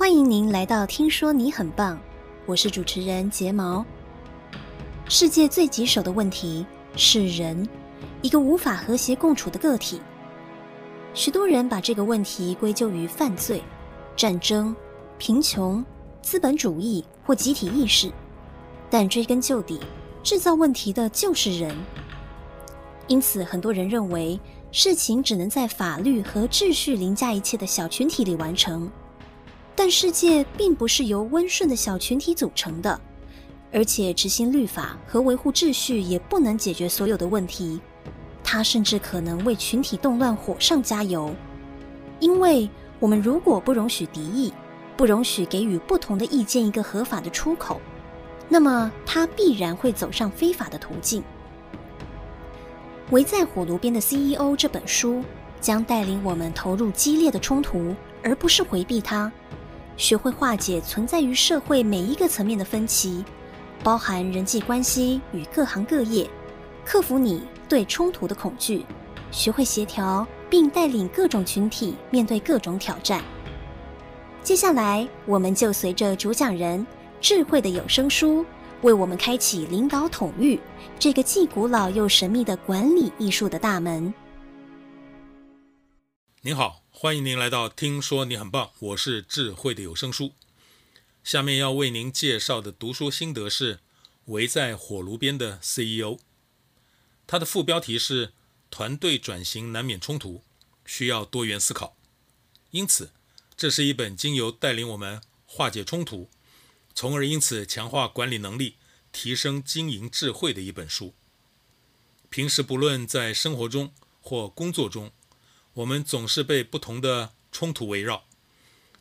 欢迎您来到《听说你很棒》，我是主持人睫毛。世界最棘手的问题是人，一个无法和谐共处的个体。许多人把这个问题归咎于犯罪、战争、贫穷、资本主义或集体意识，但追根究底，制造问题的就是人。因此，很多人认为。事情只能在法律和秩序凌驾一切的小群体里完成，但世界并不是由温顺的小群体组成的，而且执行律法和维护秩序也不能解决所有的问题，它甚至可能为群体动乱火上加油。因为我们如果不容许敌意，不容许给予不同的意见一个合法的出口，那么它必然会走上非法的途径。围在火炉边的 CEO 这本书将带领我们投入激烈的冲突，而不是回避它，学会化解存在于社会每一个层面的分歧，包含人际关系与各行各业，克服你对冲突的恐惧，学会协调，并带领各种群体面对各种挑战。接下来，我们就随着主讲人智慧的有声书。为我们开启领导统御这个既古老又神秘的管理艺术的大门。您好，欢迎您来到听说你很棒，我是智慧的有声书。下面要为您介绍的读书心得是《围在火炉边的 CEO》，它的副标题是“团队转型难免冲突，需要多元思考”。因此，这是一本经由带领我们化解冲突。从而因此强化管理能力、提升经营智慧的一本书。平时不论在生活中或工作中，我们总是被不同的冲突围绕。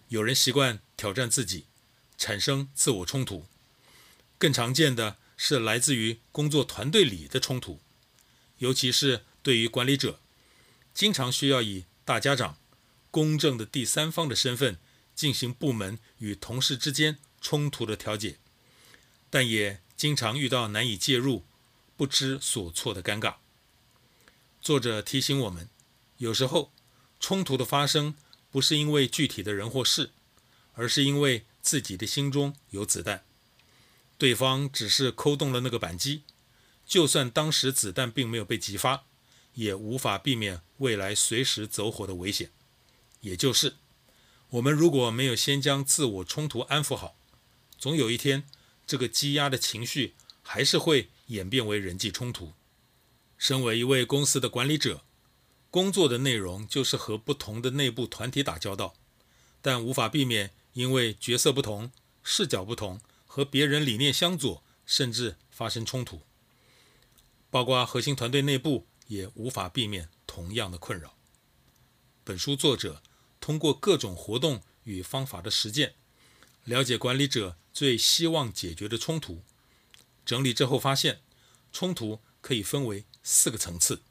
有人习惯挑战自己，产生自我冲突；更常见的是来自于工作团队里的冲突，尤其是对于管理者，经常需要以大家长、公正的第三方的身份进行部门与同事之间。冲突的调解，但也经常遇到难以介入、不知所措的尴尬。作者提醒我们，有时候冲突的发生不是因为具体的人或事，而是因为自己的心中有子弹，对方只是扣动了那个扳机，就算当时子弹并没有被击发，也无法避免未来随时走火的危险。也就是，我们如果没有先将自我冲突安抚好，总有一天，这个积压的情绪还是会演变为人际冲突。身为一位公司的管理者，工作的内容就是和不同的内部团体打交道，但无法避免因为角色不同、视角不同，和别人理念相左，甚至发生冲突。包括核心团队内部也无法避免同样的困扰。本书作者通过各种活动与方法的实践，了解管理者最希望解决的冲突，整理之后发现，冲突可以分为四个层次：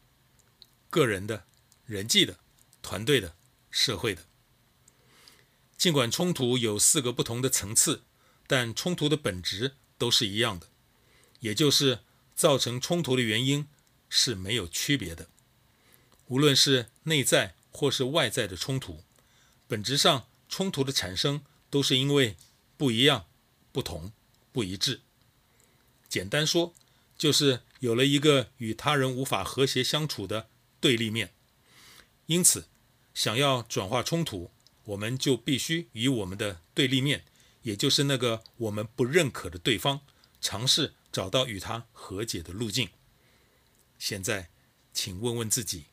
个人的、人际的、团队的、社会的。尽管冲突有四个不同的层次，但冲突的本质都是一样的，也就是造成冲突的原因是没有区别的。无论是内在或是外在的冲突，本质上冲突的产生都是因为不一样、不同、不一致。简单说，就是有了一个与他人无法和谐相处的对立面。因此，想要转化冲突，我们就必须与我们的对立面，也就是那个我们不认可的对方，尝试找到与他和解的路径。现在，请问问自己：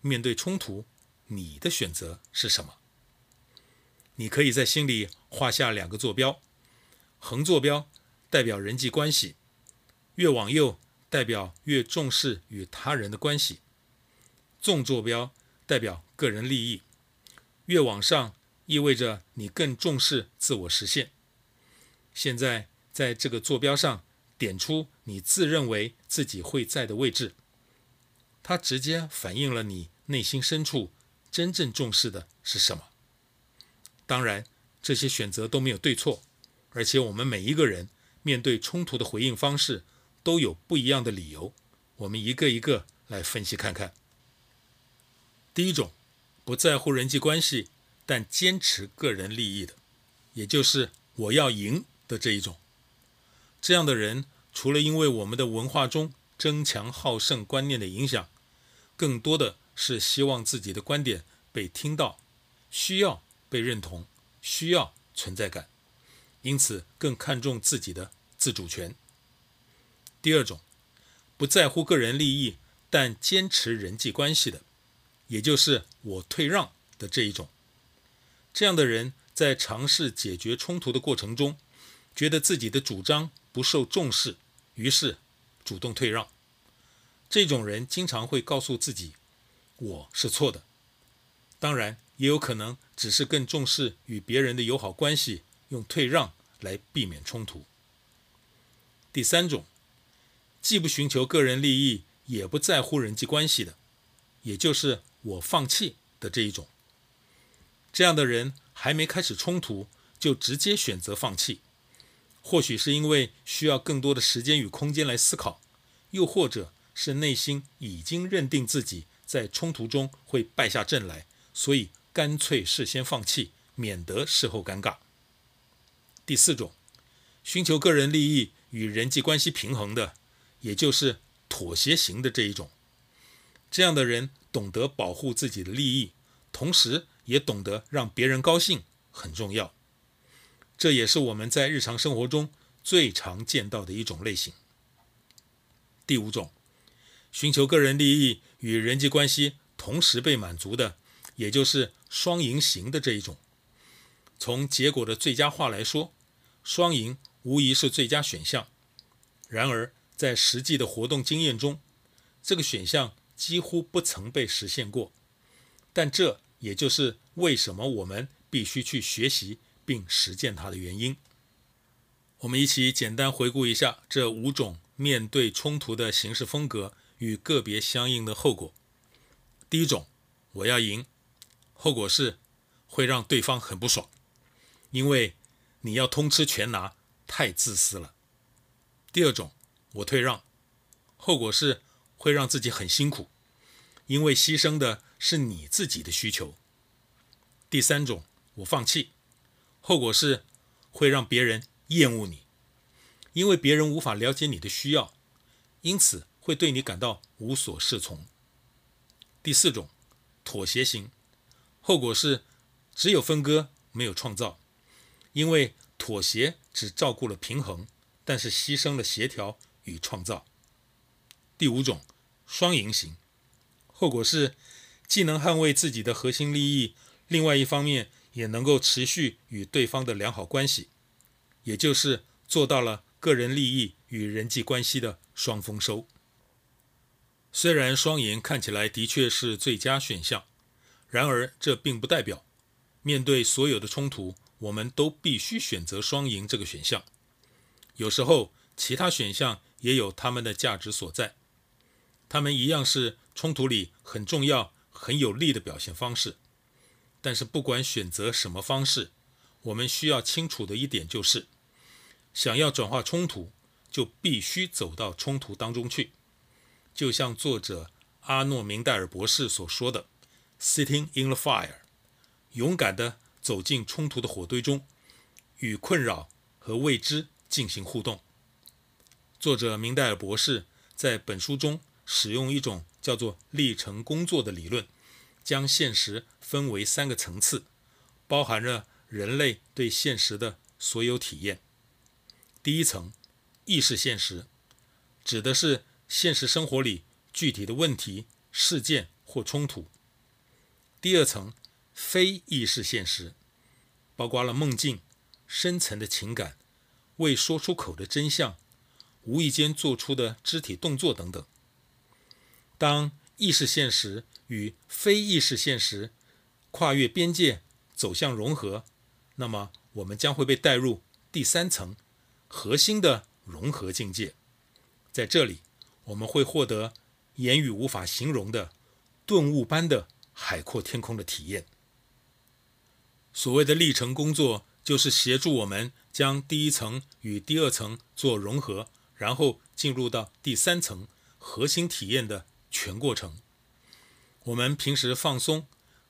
面对冲突，你的选择是什么？你可以在心里画下两个坐标，横坐标代表人际关系，越往右代表越重视与他人的关系，纵坐标代表个人利益，越往上意味着你更重视自我实现。现在在这个坐标上点出你自认为自己会在的位置，它直接反映了你内心深处真正重视的是什么。当然，这些选择都没有对错，而且我们每一个人面对冲突的回应方式都有不一样的理由。我们一个一个来分析看看。第一种，不在乎人际关系，但坚持个人利益的，也就是我要赢的这一种。这样的人，除了因为我们的文化中争强好胜观念的影响，更多的是希望自己的观点被听到，需要被认同，需要存在感，因此更看重自己的自主权。第二种，不在乎个人利益，但坚持人际关系的，也就是我退让的这一种。这样的人在尝试解决冲突的过程中，觉得自己的主张不受重视，于是主动退让。这种人经常会告诉自己，我是错的。当然，也有可能只是更重视与别人的友好关系，用退让来避免冲突。第三种，既不寻求个人利益，也不在乎人际关系的，也就是我放弃的这一种。这样的人还没开始冲突，就直接选择放弃，或许是因为需要更多的时间与空间来思考，又或者是内心已经认定自己在冲突中会败下阵来，所以干脆事先放弃，免得事后尴尬。第四种，寻求个人利益与人际关系平衡的，也就是妥协型的这一种。这样的人懂得保护自己的利益，同时也懂得让别人高兴，很重要。这也是我们在日常生活中最常见到的一种类型。第五种，寻求个人利益与人际关系同时被满足的，也就是双赢型的这一种。从结果的最佳化来说，双赢无疑是最佳选项，然而在实际的活动经验中，这个选项几乎不曾被实现过。但这也就是为什么我们必须去学习并实践它的原因。我们一起简单回顾一下这五种面对冲突的行事风格与个别相应的后果。第一种，我要赢，后果是会让对方很不爽，因为。你要通吃全拿，太自私了。第二种，我退让，后果是会让自己很辛苦，因为牺牲的是你自己的需求。第三种，我放弃，后果是会让别人厌恶你，因为别人无法了解你的需要，因此会对你感到无所适从。第四种，妥协型，后果是只有分割，没有创造。因为妥协只照顾了平衡，但是牺牲了协调与创造。第五种，双赢型，后果是既能捍卫自己的核心利益，另外一方面也能够持续与对方的良好关系，也就是做到了个人利益与人际关系的双丰收。虽然双赢看起来的确是最佳选项，然而这并不代表面对所有的冲突，我们都必须选择双赢这个选项。有时候，其他选项也有他们的价值所在。他们一样是冲突里很重要、很有力的表现方式。但是，不管选择什么方式，我们需要清楚的一点就是：想要转化冲突，就必须走到冲突当中去。就像作者阿诺明戴尔博士所说的：“Sitting in the fire，勇敢的。”走进冲突的火堆中，与困扰和未知进行互动。作者明戴尔博士在本书中使用一种叫做历程工作的理论，将现实分为三个层次，包含着人类对现实的所有体验。第一层，意识现实，指的是现实生活里具体的问题、事件或冲突。第二层。非意识现实，包括了梦境、深层的情感、未说出口的真相、无意间做出的肢体动作等等。当意识现实与非意识现实跨越边界走向融合，那么我们将会被带入第三层核心的融合境界。在这里，我们会获得言语无法形容的顿悟般的海阔天空的体验。所谓的历程工作，就是协助我们将第一层与第二层做融合，然后进入到第三层核心体验的全过程。我们平时放松、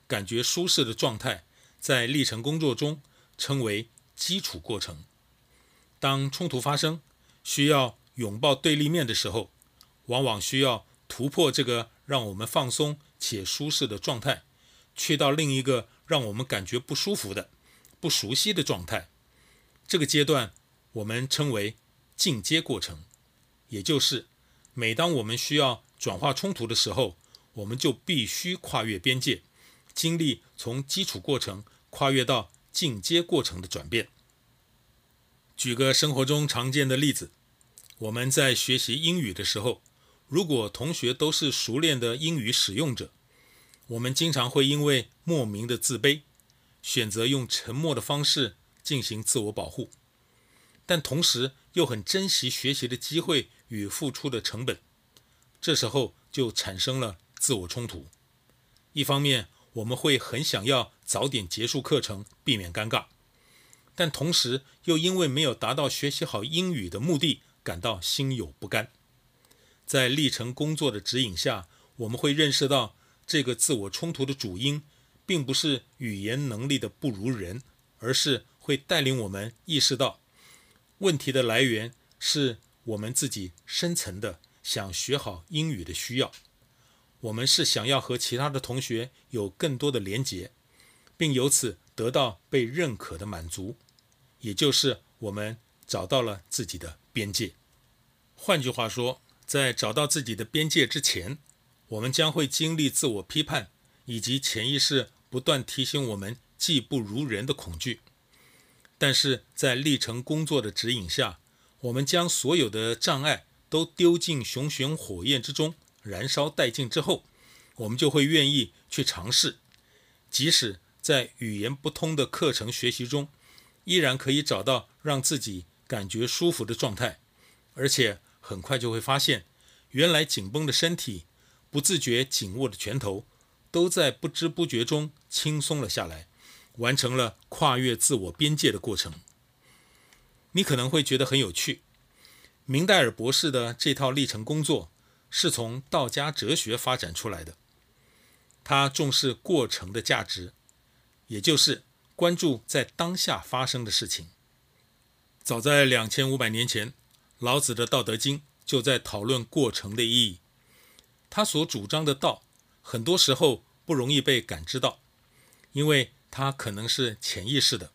感觉舒适的状态，在历程工作中称为基础过程。当冲突发生，需要拥抱对立面的时候，往往需要突破这个让我们放松且舒适的状态，去到另一个让我们感觉不舒服的、不熟悉的状态。这个阶段我们称为进阶过程，也就是每当我们需要转化冲突的时候，我们就必须跨越边界，经历从基础过程跨越到进阶过程的转变。举个生活中常见的例子，我们在学习英语的时候，如果同学都是熟练的英语使用者，我们经常会因为莫名的自卑，选择用沉默的方式进行自我保护，但同时又很珍惜学习的机会与付出的成本，这时候就产生了自我冲突。一方面，我们会很想要早点结束课程，避免尴尬。但同时又因为没有达到学习好英语的目的，感到心有不甘。在历程工作的指引下，我们会认识到，这个自我冲突的主因，并不是语言能力的不如人，而是会带领我们意识到，问题的来源是我们自己深层的想学好英语的需要。我们是想要和其他的同学有更多的连结，并由此得到被认可的满足。也就是我们找到了自己的边界。换句话说，在找到自己的边界之前，我们将会经历自我批判以及潜意识不断提醒我们技不如人的恐惧。但是在历程工作的指引下，我们将所有的障碍都丢进熊熊火焰之中，燃烧殆尽之后，我们就会愿意去尝试，即使在语言不通的课程学习中。依然可以找到让自己感觉舒服的状态，而且很快就会发现，原来紧绷的身体、不自觉紧握的拳头，都在不知不觉中轻松了下来，完成了跨越自我边界的过程。你可能会觉得很有趣，明代尔博士的这套历程工作是从道家哲学发展出来的，他重视过程的价值，也就是。关注在当下发生的事情。早在两千五百年前，老子的《道德经》就在讨论过程的意义。他所主张的道，很多时候不容易被感知到，因为它可能是潜意识的。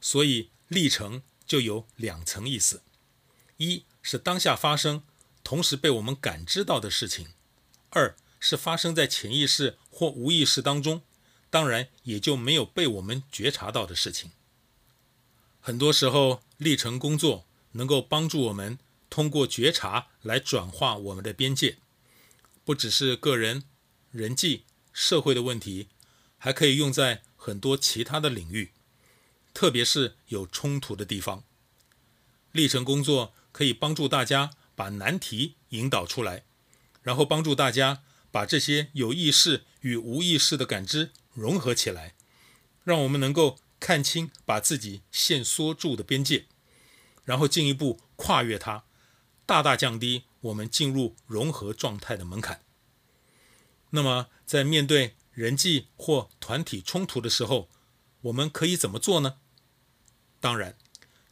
所以历程就有两层意思：一是当下发生，同时被我们感知到的事情；二是发生在潜意识或无意识当中。当然，也就没有被我们觉察到的事情。很多时候，历程工作能够帮助我们通过觉察来转化我们的边界，不只是个人、人际、社会的问题，还可以用在很多其他的领域，特别是有冲突的地方。历程工作可以帮助大家把难题引导出来，然后帮助大家把这些有意识与无意识的感知。融合起来，让我们能够看清把自己限缩住的边界，然后进一步跨越它，大大降低我们进入融合状态的门槛。那么，在面对人际或团体冲突的时候，我们可以怎么做呢？当然，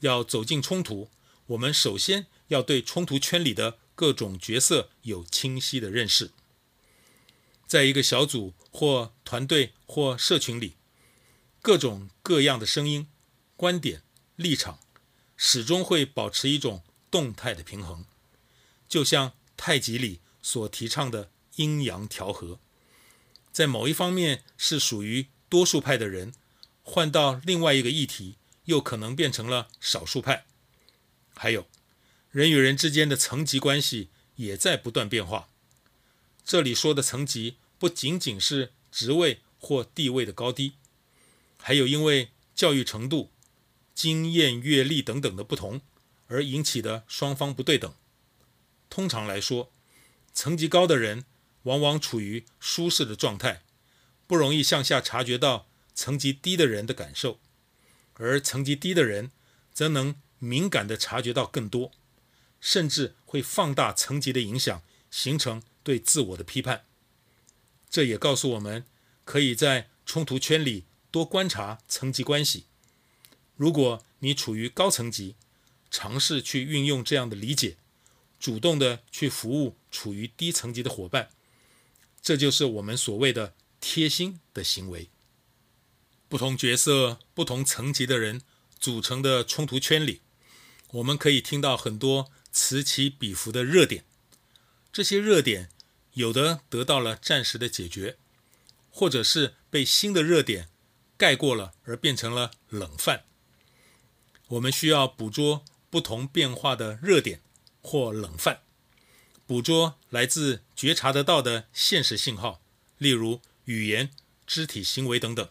要走进冲突，我们首先要对冲突圈里的各种角色有清晰的认识。在一个小组或团队或社群里，各种各样的声音、观点、立场，始终会保持一种动态的平衡，就像太极里所提倡的阴阳调和。在某一方面是属于多数派的人，换到另外一个议题，又可能变成了少数派。还有，人与人之间的层级关系也在不断变化。这里说的层级不仅仅是职位或地位的高低，还有因为教育程度、经验、阅历等等的不同而引起的双方不对等。通常来说，层级高的人往往处于舒适的状态，不容易向下察觉到层级低的人的感受，而层级低的人则能敏感地察觉到更多，甚至会放大层级的影响，形成。对自我的批判，这也告诉我们，可以在冲突圈里多观察层级关系。如果你处于高层级，尝试去运用这样的理解，主动地去服务处于低层级的伙伴，这就是我们所谓的贴心的行为。不同角色、不同层级的人组成的冲突圈里，我们可以听到很多此起彼伏的热点。这些热点有的得到了暂时的解决，或者是被新的热点盖过了，而变成了冷饭。我们需要捕捉不同变化的热点或冷饭，捕捉来自觉察得到的现实信号，例如语言、肢体行为等等。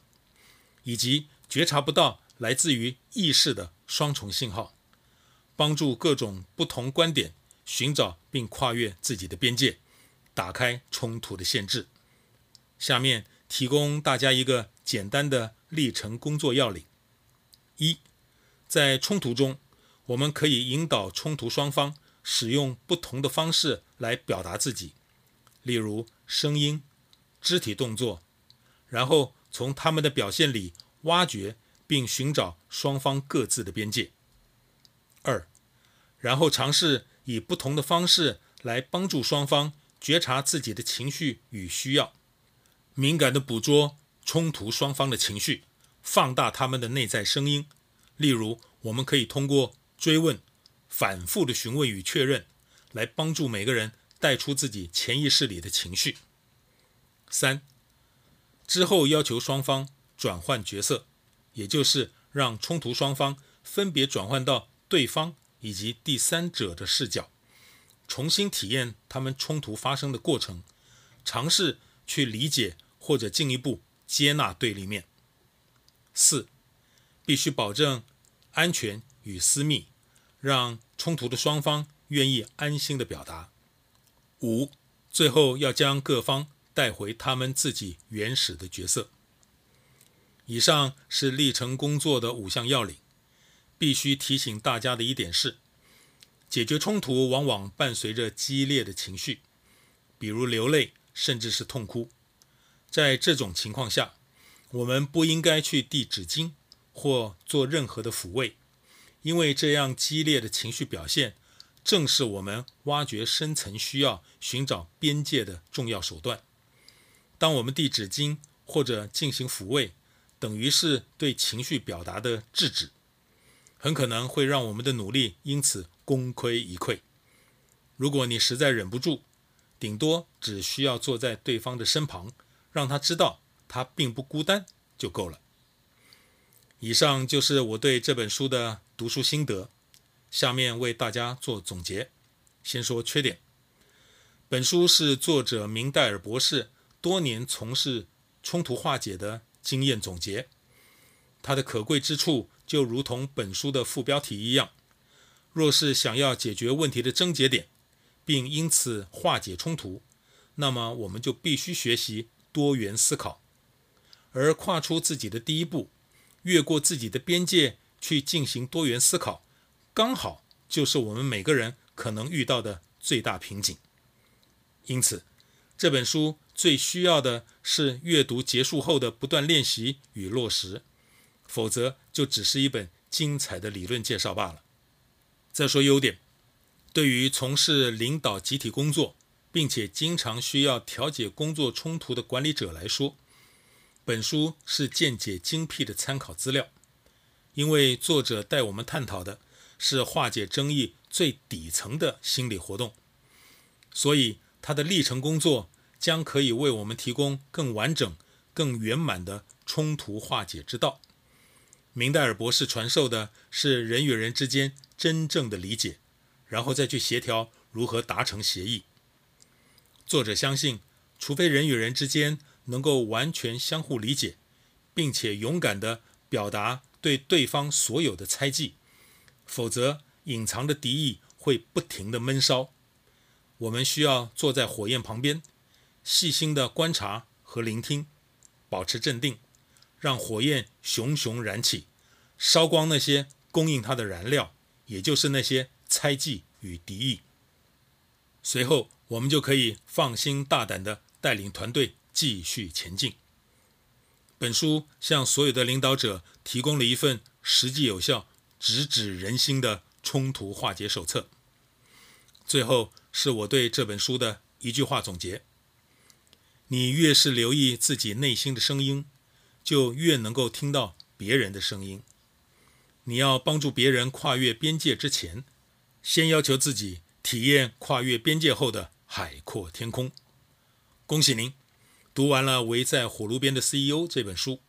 以及觉察不到来自于意识的双重信号，帮助各种不同观点寻找并跨越自己的边界，打开冲突的限制。下面提供大家一个简单的历程工作要领：一，在冲突中，我们可以引导冲突双方使用不同的方式来表达自己，例如声音、肢体动作，然后。从他们的表现里挖掘并寻找双方各自的边界。二，然后尝试以不同的方式来帮助双方觉察自己的情绪与需要，敏感地捕捉冲突双方的情绪，放大他们的内在声音。例如，我们可以通过追问、反复的询问与确认，来帮助每个人带出自己潜意识里的情绪。三。之后要求双方转换角色，也就是让冲突双方分别转换到对方以及第三者的视角，重新体验他们冲突发生的过程，尝试去理解或者进一步接纳对立面。四，必须保证安全与私密，让冲突的双方愿意安心的表达。五，最后要将各方。带回他们自己原始的角色。以上是历程工作的五项要领。必须提醒大家的一点是，解决冲突往往伴随着激烈的情绪，比如流泪，甚至是痛哭。在这种情况下，我们不应该去递纸巾或做任何的抚慰，因为这样激烈的情绪表现，正是我们挖掘深层需要、寻找边界的重要手段。当我们递纸巾或者进行抚慰，等于是对情绪表达的制止，很可能会让我们的努力因此功亏一篑。如果你实在忍不住，顶多只需要坐在对方的身旁，让他知道他并不孤单就够了。以上就是我对这本书的读书心得，下面为大家做总结。先说缺点，本书是作者明代尔博士。多年从事冲突化解的经验总结，它的可贵之处就如同本书的副标题一样：若是想要解决问题的症结点，并因此化解冲突，那么我们就必须学习多元思考。而跨出自己的第一步，越过自己的边界去进行多元思考，刚好就是我们每个人可能遇到的最大瓶颈。因此，这本书。最需要的是阅读结束后的不断练习与落实，否则就只是一本精彩的理论介绍罢了。再说优点，对于从事领导集体工作，并且经常需要调解工作冲突的管理者来说，本书是见解精辟的参考资料，因为作者带我们探讨的是化解争议最底层的心理活动，所以他的历程工作。将可以为我们提供更完整、更圆满的冲突化解之道。明代尔博士传授的是人与人之间真正的理解，然后再去协调如何达成协议。作者相信，除非人与人之间能够完全相互理解，并且勇敢地表达对对方所有的猜忌，否则隐藏的敌意会不停地闷烧。我们需要坐在火焰旁边。细心的观察和聆听，保持镇定，让火焰熊熊燃起，烧光那些供应它的燃料，也就是那些猜忌与敌意。随后，我们就可以放心大胆地带领团队继续前进。本书向所有的领导者提供了一份实际有效、直指人心的冲突化解手册。最后是我对这本书的一句话总结：你越是留意自己内心的声音，就越能够听到别人的声音。你要帮助别人跨越边界之前，先要求自己体验跨越边界后的海阔天空。恭喜您，读完了《围在火炉边的 CEO》这本书，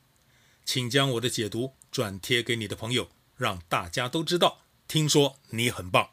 请将我的解读转贴给你的朋友，让大家都知道。听说你很棒。